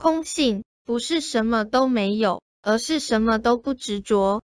空性不是什么都没有而是什么都不执着。